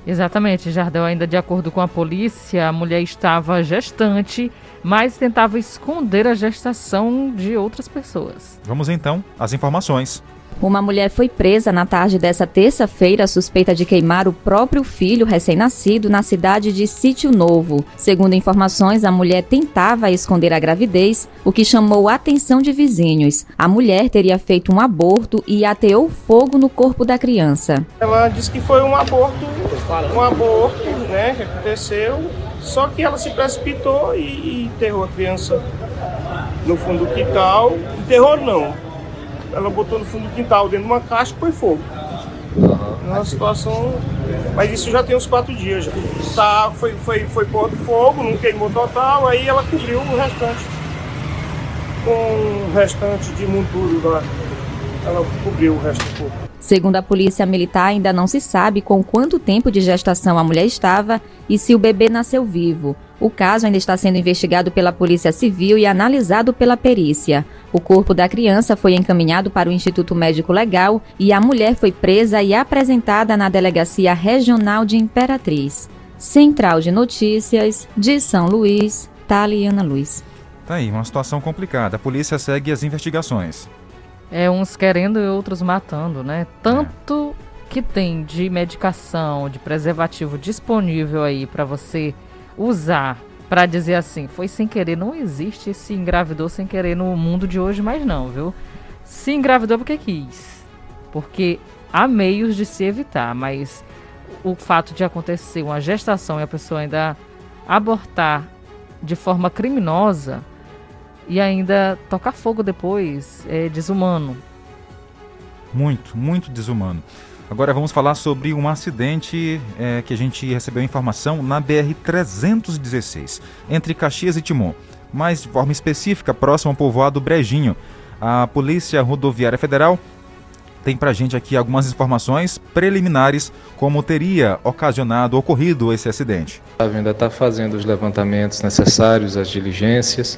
Exatamente, Jardel. Ainda de acordo com a polícia, a mulher estava gestante, mas tentava esconder a gestação de outras pessoas. Vamos então às informações. Uma mulher foi presa na tarde dessa terça-feira suspeita de queimar o próprio filho recém-nascido na cidade de Sítio Novo. Segundo informações, a mulher tentava esconder a gravidez, o que chamou a atenção de vizinhos. A mulher teria feito um aborto e ateou fogo no corpo da criança. Ela disse que foi um aborto, um aborto, né, que aconteceu, só que ela se precipitou e, e enterrou a criança no fundo do quintal. Enterrou não, ela botou no fundo do quintal, dentro de uma caixa e foi fogo. Uhum. Uma situação. Mas isso já tem uns quatro dias já. Tá, foi, foi, foi pôr do fogo, não queimou total, aí ela cobriu o restante. Com o restante de monturo lá. Ela cobriu o resto do corpo. Segundo a polícia militar, ainda não se sabe com quanto tempo de gestação a mulher estava e se o bebê nasceu vivo. O caso ainda está sendo investigado pela Polícia Civil e analisado pela perícia. O corpo da criança foi encaminhado para o Instituto Médico Legal e a mulher foi presa e apresentada na Delegacia Regional de Imperatriz. Central de Notícias de São Luís, Taliana Luiz. Tá aí, uma situação complicada. A polícia segue as investigações. É, uns querendo e outros matando, né? Tanto é. que tem de medicação, de preservativo disponível aí para você usar para dizer assim, foi sem querer, não existe se engravidou sem querer no mundo de hoje mais não, viu? Se engravidou porque quis. Porque há meios de se evitar, mas o fato de acontecer uma gestação e a pessoa ainda abortar de forma criminosa e ainda tocar fogo depois é desumano. Muito, muito desumano. Agora vamos falar sobre um acidente é, que a gente recebeu informação na BR-316, entre Caxias e Timon, mais de forma específica, próximo ao povoado Brejinho. A Polícia Rodoviária Federal tem para a gente aqui algumas informações preliminares como teria ocasionado, ocorrido esse acidente. A ainda está fazendo os levantamentos necessários, as diligências,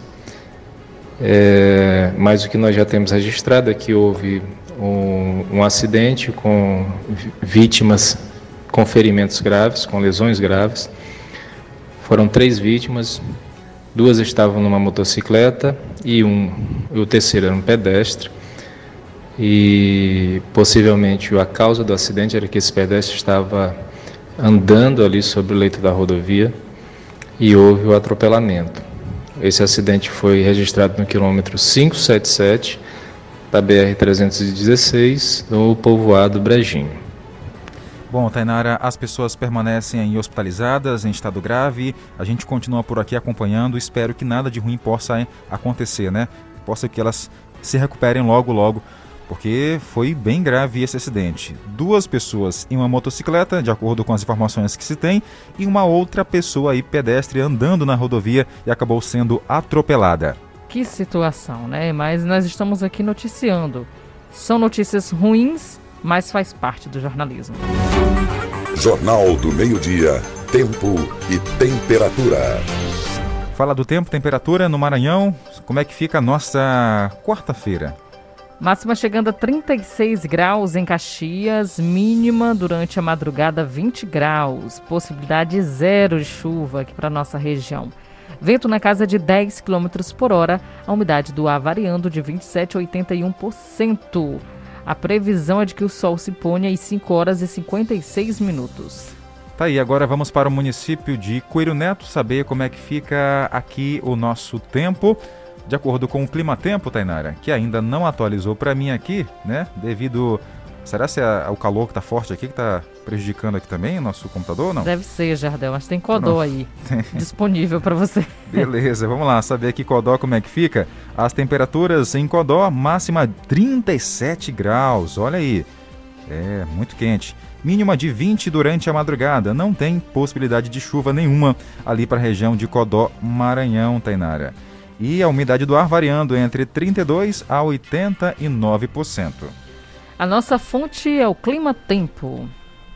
é, mas o que nós já temos registrado é que houve um, um acidente com vítimas com ferimentos graves, com lesões graves. Foram três vítimas, duas estavam numa motocicleta e um, o terceiro era um pedestre. E possivelmente a causa do acidente era que esse pedestre estava andando ali sobre o leito da rodovia e houve o atropelamento. Esse acidente foi registrado no quilômetro 577 da BR-316, no povoado Brejinho. Bom, Tainara, as pessoas permanecem hospitalizadas, em estado grave. A gente continua por aqui acompanhando. Espero que nada de ruim possa acontecer, né? Possa que elas se recuperem logo, logo, porque foi bem grave esse acidente. Duas pessoas em uma motocicleta, de acordo com as informações que se tem, e uma outra pessoa aí pedestre andando na rodovia e acabou sendo atropelada. Que situação, né? Mas nós estamos aqui noticiando. São notícias ruins mas faz parte do jornalismo. Jornal do Meio-Dia, Tempo e Temperatura. Fala do tempo, temperatura no Maranhão. Como é que fica a nossa quarta-feira? Máxima chegando a 36 graus em Caxias, mínima durante a madrugada 20 graus, possibilidade zero de chuva aqui para nossa região. Vento na casa de 10 km por hora, a umidade do ar variando de 27 a 81%. A previsão é de que o sol se ponha às 5 horas e 56 minutos. Tá aí, agora vamos para o município de Coelho Neto saber como é que fica aqui o nosso tempo. De acordo com o Clima Tempo, Tainara, que ainda não atualizou para mim aqui, né? Devido Será se é o calor que está forte aqui que está prejudicando aqui também o nosso computador não? Deve ser, Jardel, mas tem Codó aí disponível para você. Beleza, vamos lá, saber aqui Codó como é que fica. As temperaturas em Codó, máxima 37 graus, olha aí. É, muito quente. Mínima de 20 durante a madrugada. Não tem possibilidade de chuva nenhuma ali para a região de Codó, Maranhão, Tainara. E a umidade do ar variando entre 32 a 89%. A nossa fonte é o Clima Tempo.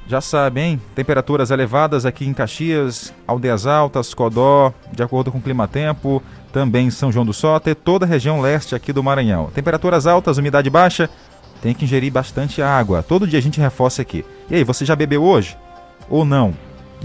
Já sabem? Temperaturas elevadas aqui em Caxias, Aldeias Altas, Codó, de acordo com o Clima Tempo, também em São João do Soter, toda a região leste aqui do Maranhão. Temperaturas altas, umidade baixa, tem que ingerir bastante água. Todo dia a gente reforça aqui. E aí, você já bebeu hoje? Ou não?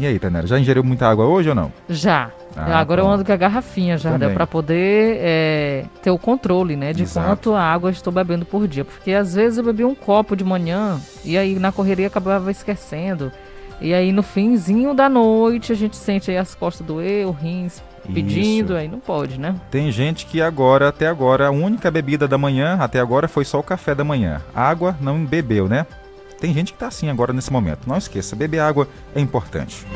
E aí, Tanera, já ingeriu muita água hoje ou não? Já. Ah, Agora bom. eu ando com a garrafinha já, para poder é, ter o controle, né, de Exato. quanto água estou bebendo por dia. Porque às vezes eu bebi um copo de manhã e aí na correria acabava esquecendo. E aí no finzinho da noite a gente sente aí as costas doer, o rins pedindo, Isso. aí não pode, né? Tem gente que agora, até agora, a única bebida da manhã, até agora, foi só o café da manhã. Água não bebeu, né? Tem gente que está assim agora nesse momento. Não esqueça, beber água é importante.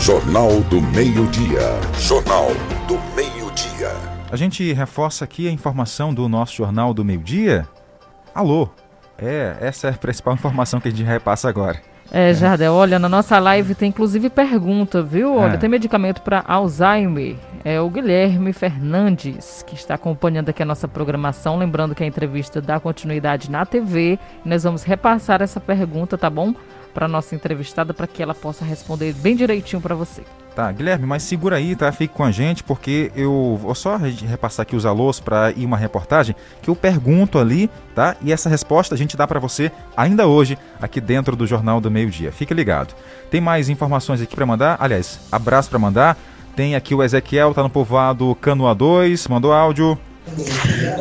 Jornal do Meio-Dia. Jornal do Meio-Dia. A gente reforça aqui a informação do nosso Jornal do Meio-Dia. Alô. É, essa é a principal informação que a gente repassa agora. É, Jardel, olha, na nossa live tem inclusive pergunta, viu? Olha, é. tem medicamento para Alzheimer. É o Guilherme Fernandes, que está acompanhando aqui a nossa programação. Lembrando que a entrevista dá continuidade na TV. Nós vamos repassar essa pergunta, tá bom? Para nossa entrevistada, para que ela possa responder bem direitinho para você. Tá, Guilherme, mas segura aí, tá? Fique com a gente, porque eu vou só repassar aqui os alôs para ir uma reportagem que eu pergunto ali, tá? E essa resposta a gente dá para você ainda hoje, aqui dentro do Jornal do Meio Dia. Fique ligado. Tem mais informações aqui para mandar? Aliás, abraço para mandar. Tem aqui o Ezequiel, tá no povoado Canoa 2, mandou áudio.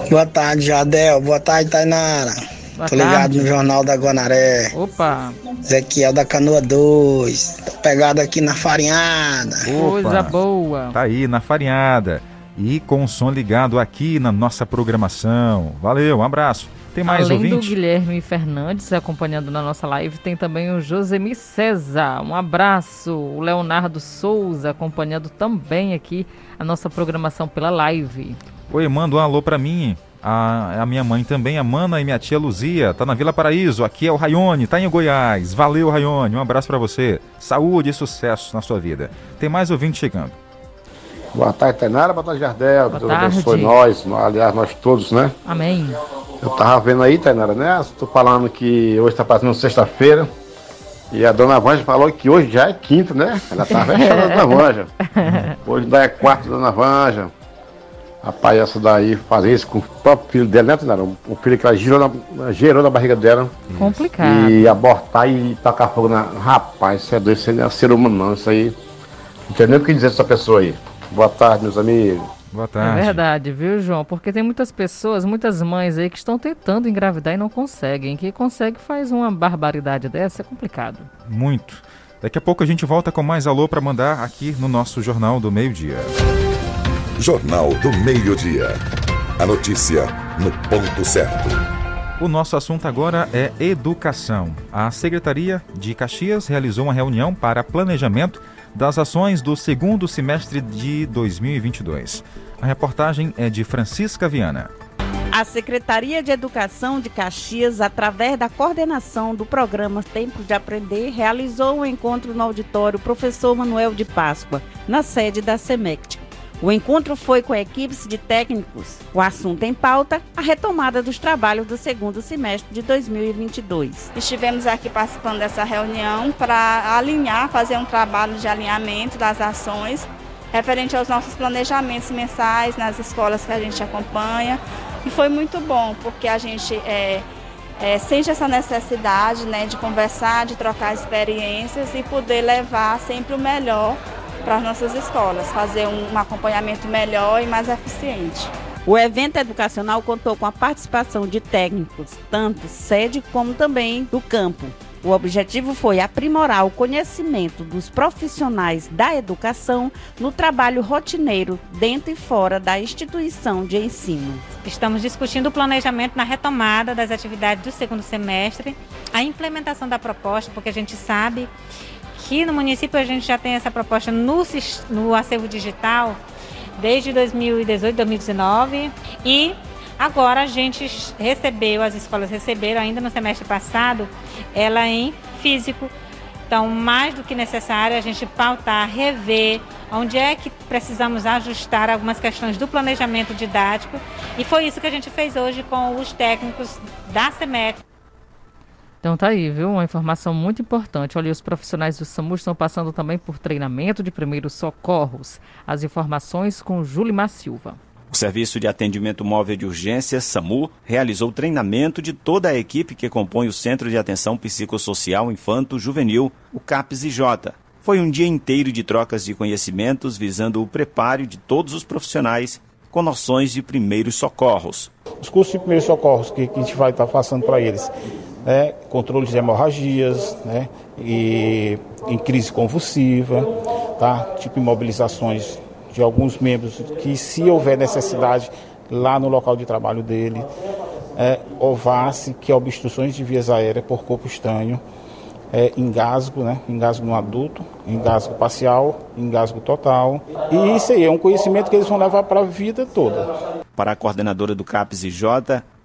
Boa tarde, Jadel. Boa tarde, Tainara. Boa Tô ligado tarde. no Jornal da Guanaré. Opa! Ezequiel da Canoa 2. Tô pegado aqui na farinhada. Coisa boa. Tá aí na farinhada. E com o som ligado aqui na nossa programação. Valeu, um abraço. Tem mais Além ouvinte? do Guilherme Fernandes acompanhando na nossa live, tem também o Josemi César. Um abraço. O Leonardo Souza acompanhando também aqui a nossa programação pela live. Oi, manda um alô para mim a, a, minha mãe também, a Mana e minha tia Luzia, tá na Vila Paraíso, aqui é o Raione, tá em Goiás. Valeu, Raione, um abraço para você. Saúde e sucesso na sua vida. Tem mais ouvinte chegando. Boa tarde, Tainara. Boa tarde, Jardel. Boa Deus tarde. abençoe nós, aliás, nós todos, né? Amém. Eu tava vendo aí, Tainara, né? Estou falando que hoje está passando sexta-feira. E a dona Vanja falou que hoje já é quinta, né? Ela tá vexando a dona Vanja. Hoje ainda é quarta dona Vanja. Rapaz, essa daí fazer isso com o próprio filho dela, né, Tainara? O filho que ela gerou na, gerou na barriga dela. Complicado. E abortar e tacar fogo na. Rapaz, isso é doido, isso não é ser humano, não. Isso aí. Não tem nem o que dizer dessa pessoa aí. Boa tarde, meus amigos. Boa tarde. É verdade, viu, João? Porque tem muitas pessoas, muitas mães aí que estão tentando engravidar e não conseguem. Quem consegue faz uma barbaridade dessa, é complicado. Muito. Daqui a pouco a gente volta com mais alô para mandar aqui no nosso Jornal do Meio-Dia. Jornal do Meio-Dia. A notícia no ponto certo. O nosso assunto agora é educação. A Secretaria de Caxias realizou uma reunião para planejamento das ações do segundo semestre de 2022. A reportagem é de Francisca Viana. A Secretaria de Educação de Caxias, através da coordenação do programa Tempo de Aprender, realizou um encontro no auditório Professor Manuel de Páscoa, na sede da SEMECT, o encontro foi com equipes de técnicos. O assunto em pauta, a retomada dos trabalhos do segundo semestre de 2022. Estivemos aqui participando dessa reunião para alinhar, fazer um trabalho de alinhamento das ações referente aos nossos planejamentos mensais nas escolas que a gente acompanha. E foi muito bom, porque a gente é, é, sente essa necessidade né, de conversar, de trocar experiências e poder levar sempre o melhor para as nossas escolas, fazer um, um acompanhamento melhor e mais eficiente. O evento educacional contou com a participação de técnicos, tanto sede como também do campo. O objetivo foi aprimorar o conhecimento dos profissionais da educação no trabalho rotineiro dentro e fora da instituição de ensino. Estamos discutindo o planejamento na retomada das atividades do segundo semestre, a implementação da proposta, porque a gente sabe Aqui no município a gente já tem essa proposta no, no acervo digital desde 2018, 2019 e agora a gente recebeu, as escolas receberam ainda no semestre passado, ela em físico. Então, mais do que necessário a gente pautar, rever onde é que precisamos ajustar algumas questões do planejamento didático. E foi isso que a gente fez hoje com os técnicos da SEMEC. Então tá aí, viu? Uma informação muito importante. Olha, os profissionais do SAMU estão passando também por treinamento de primeiros socorros. As informações com Júlia Silva. O Serviço de Atendimento Móvel de Urgência, SAMU, realizou treinamento de toda a equipe que compõe o Centro de Atenção Psicossocial Infanto Juvenil, o CAPS-IJ. Foi um dia inteiro de trocas de conhecimentos visando o preparo de todos os profissionais com noções de primeiros socorros. Os cursos de primeiros socorros que, que a gente vai estar passando para eles né, controle de hemorragias, né, e em crise convulsiva, tá, tipo imobilizações de alguns membros que, se houver necessidade lá no local de trabalho dele, é, OVACE, que é obstruções de vias aéreas por corpo estranho, é, engasgo, né? engasgo no adulto, engasgo parcial, engasgo total. E isso aí é um conhecimento que eles vão levar para a vida toda. Para a coordenadora do CAPES IJ,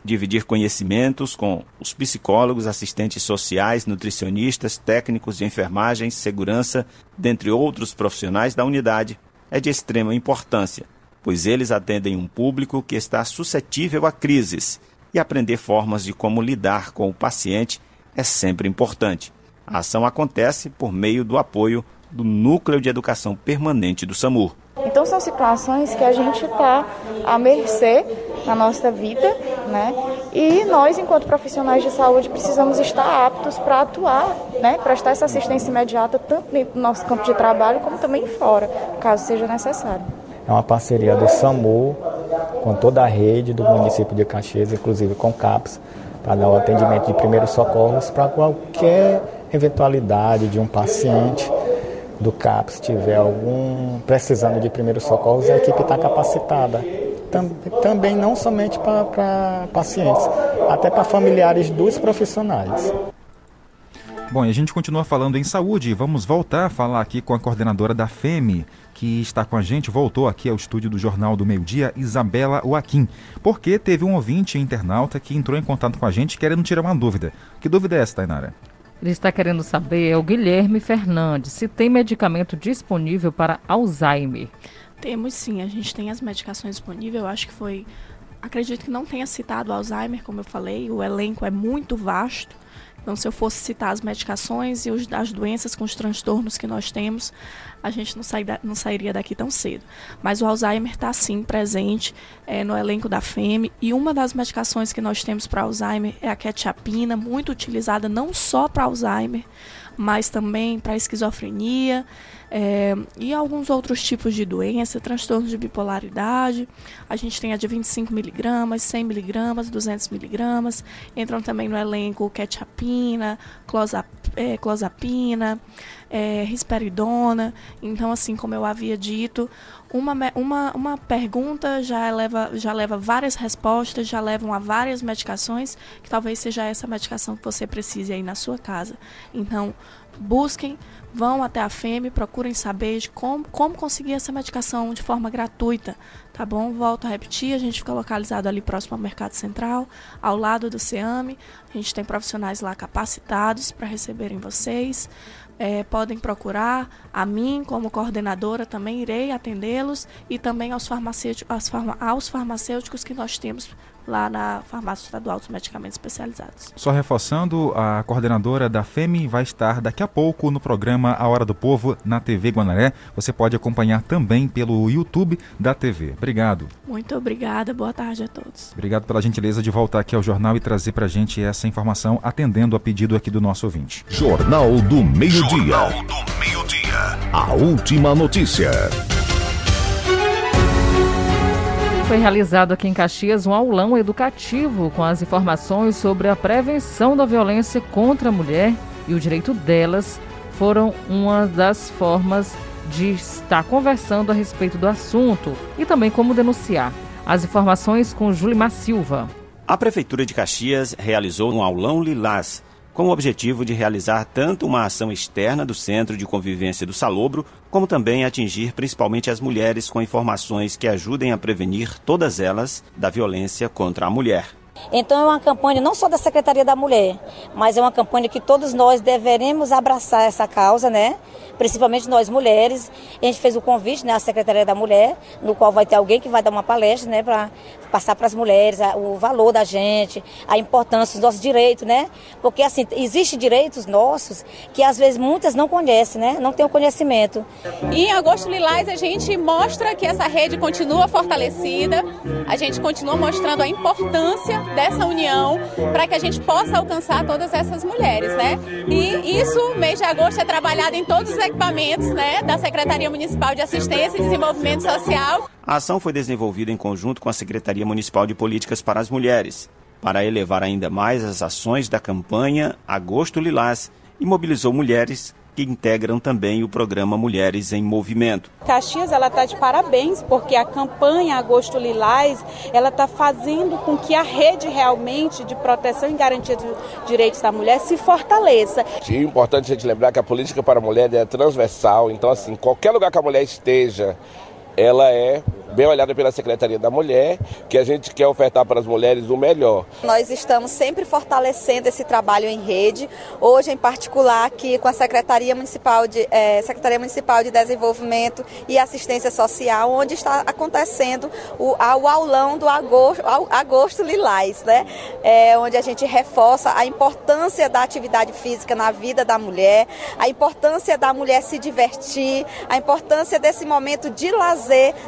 dividir conhecimentos com os psicólogos, assistentes sociais, nutricionistas, técnicos de enfermagem, segurança, dentre outros profissionais da unidade, é de extrema importância, pois eles atendem um público que está suscetível a crises e aprender formas de como lidar com o paciente é sempre importante. A ação acontece por meio do apoio do Núcleo de Educação Permanente do SAMUR. Então são situações que a gente está à mercê na nossa vida, né? E nós, enquanto profissionais de saúde, precisamos estar aptos para atuar, né? Prestar essa assistência imediata tanto dentro do nosso campo de trabalho como também fora, caso seja necessário. É uma parceria do SAMU com toda a rede do município de Caxias, inclusive com CAPS, para dar o atendimento de primeiros socorros para qualquer eventualidade de um paciente do CAPS tiver algum precisando de primeiros socorros, a equipe está capacitada. também não somente para pacientes, até para familiares dos profissionais. Bom, e a gente continua falando em saúde. Vamos voltar a falar aqui com a coordenadora da FEME, que está com a gente, voltou aqui ao estúdio do Jornal do Meio Dia, Isabela Joaquim. Porque teve um ouvinte internauta que entrou em contato com a gente querendo tirar uma dúvida. Que dúvida é essa, Tainara? Ele está querendo saber, é o Guilherme Fernandes, se tem medicamento disponível para Alzheimer. Temos sim, a gente tem as medicações disponíveis, eu acho que foi. Acredito que não tenha citado Alzheimer, como eu falei, o elenco é muito vasto. Então, se eu fosse citar as medicações e os, as doenças com os transtornos que nós temos, a gente não, sair não sairia daqui tão cedo. Mas o Alzheimer está sim presente é, no elenco da FEME e uma das medicações que nós temos para Alzheimer é a quetiapina, muito utilizada não só para Alzheimer, mas também para esquizofrenia é, e alguns outros tipos de doença, transtornos de bipolaridade. A gente tem a de 25 miligramas, 100 miligramas, 200 miligramas. Entram também no elenco quetiapina, clozap, é, clozapina, é, risperidona. Então, assim como eu havia dito, uma, uma, uma pergunta já leva, já leva várias respostas, já levam a várias medicações, que talvez seja essa medicação que você precise aí na sua casa. Então, busquem, vão até a FEME, procurem saber de como, como conseguir essa medicação de forma gratuita, tá bom? Volto a repetir, a gente fica localizado ali próximo ao Mercado Central, ao lado do CEAME, a gente tem profissionais lá capacitados para receberem vocês, é, podem procurar a mim como coordenadora, também irei atendê-los e também aos aos farmacêuticos que nós temos lá na Farmácia Estadual dos Medicamentos Especializados. Só reforçando, a coordenadora da FEMI vai estar daqui a pouco no programa A Hora do Povo na TV Guanaré. Você pode acompanhar também pelo YouTube da TV. Obrigado. Muito obrigada, boa tarde a todos. Obrigado pela gentileza de voltar aqui ao jornal e trazer para a gente essa informação, atendendo a pedido aqui do nosso ouvinte. Jornal do Meio-Dia. Jornal do Meio-Dia. A última notícia. Foi realizado aqui em Caxias um aulão educativo com as informações sobre a prevenção da violência contra a mulher e o direito delas foram uma das formas de estar conversando a respeito do assunto e também como denunciar. As informações com Julimar Silva. A Prefeitura de Caxias realizou um aulão lilás com o objetivo de realizar tanto uma ação externa do Centro de Convivência do Salobro, como também atingir principalmente as mulheres com informações que ajudem a prevenir todas elas da violência contra a mulher. Então é uma campanha não só da Secretaria da Mulher, mas é uma campanha que todos nós deveremos abraçar essa causa, né? Principalmente nós mulheres. A gente fez o convite né, à Secretaria da Mulher, no qual vai ter alguém que vai dar uma palestra, né, para passar para as mulheres o valor da gente, a importância dos nossos direitos, né? Porque assim, existem direitos nossos que às vezes muitas não conhecem, né? Não têm o conhecimento. E em Agosto Lilás a gente mostra que essa rede continua fortalecida, a gente continua mostrando a importância dessa união para que a gente possa alcançar todas essas mulheres, né? E isso, mês de agosto, é trabalhado em todos os equipamentos, né, da Secretaria Municipal de Assistência e Desenvolvimento Social. A ação foi desenvolvida em conjunto com a Secretaria Municipal de Políticas para as Mulheres, para elevar ainda mais as ações da campanha Agosto Lilás e mobilizou mulheres que integram também o programa Mulheres em Movimento. Caxias ela está de parabéns porque a campanha Agosto Lilás ela está fazendo com que a rede realmente de proteção e garantia dos direitos da mulher se fortaleça. É importante a gente lembrar que a política para a mulher é transversal, então assim qualquer lugar que a mulher esteja ela é bem olhada pela Secretaria da Mulher, que a gente quer ofertar para as mulheres o melhor. Nós estamos sempre fortalecendo esse trabalho em rede, hoje em particular aqui com a Secretaria Municipal de, é, Secretaria Municipal de Desenvolvimento e Assistência Social, onde está acontecendo o, o aulão do agosto, agosto Lilás, né? É, onde a gente reforça a importância da atividade física na vida da mulher, a importância da mulher se divertir, a importância desse momento de lazer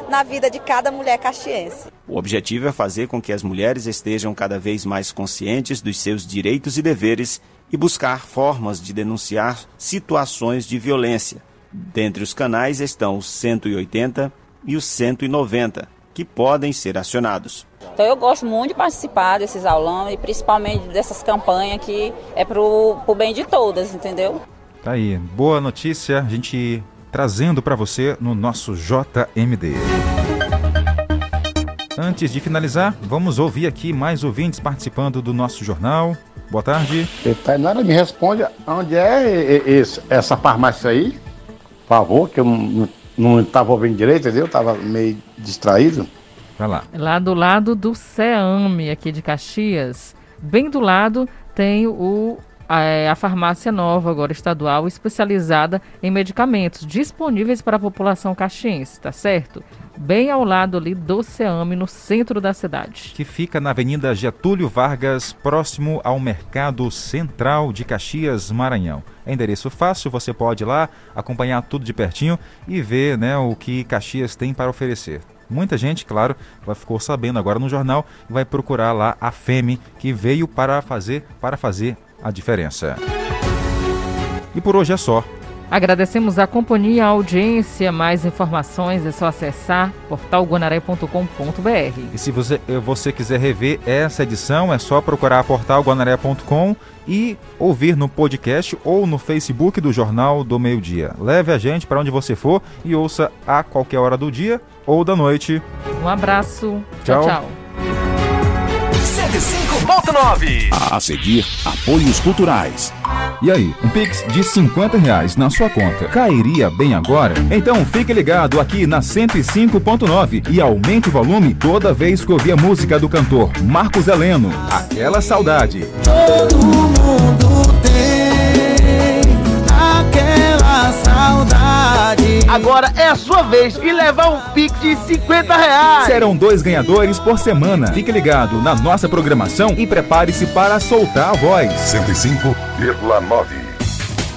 na vida de de cada mulher caxiense. O objetivo é fazer com que as mulheres estejam cada vez mais conscientes dos seus direitos e deveres e buscar formas de denunciar situações de violência. Dentre os canais estão os 180 e os 190, que podem ser acionados. Então eu gosto muito de participar desses aulão e principalmente dessas campanhas que é pro, pro bem de todas, entendeu? Tá aí, boa notícia, a gente trazendo para você no nosso JMD. Antes de finalizar, vamos ouvir aqui mais ouvintes participando do nosso jornal. Boa tarde. Tainara, me responde onde é essa farmácia aí? Por favor, que eu não estava ouvindo direito, entendeu? Estava meio distraído. Vai lá. Lá do lado do CEAME, aqui de Caxias. Bem do lado tem o a farmácia nova, agora estadual, especializada em medicamentos disponíveis para a população caxiense, tá certo? Bem ao lado ali do Ceame, no centro da cidade. Que fica na Avenida Getúlio Vargas, próximo ao Mercado Central de Caxias, Maranhão. É endereço fácil, você pode ir lá acompanhar tudo de pertinho e ver né, o que Caxias tem para oferecer. Muita gente, claro, vai ficou sabendo agora no jornal e vai procurar lá a FEME que veio para fazer para fazer a diferença. E por hoje é só. Agradecemos a companhia, a audiência. Mais informações é só acessar portalguanaré.com.br. E se você, você quiser rever essa edição, é só procurar portalguanaré.com e ouvir no podcast ou no Facebook do Jornal do Meio Dia. Leve a gente para onde você for e ouça a qualquer hora do dia ou da noite. Um abraço. tchau. tchau. tchau. 105.9. A seguir, apoios culturais. E aí, um Pix de 50 reais na sua conta cairia bem agora? Então fique ligado aqui na 105.9 e aumente o volume toda vez que ouvir a música do cantor Marcos Heleno. Aquela saudade. Todo mundo tem aquela saudade. Agora é a sua vez de levar um Pix de 50 reais. Serão dois ganhadores por semana. Fique ligado na nossa programação e prepare-se para soltar a voz. 105,9.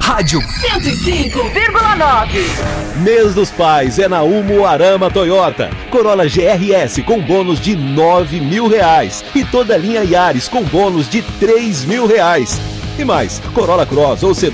Rádio 105,9. Mês dos Pais é na Umo Arama Toyota. Corolla GRS com bônus de 9 mil reais. E toda linha Yaris com bônus de 3 mil reais. E mais, Corolla Cross ou Sedã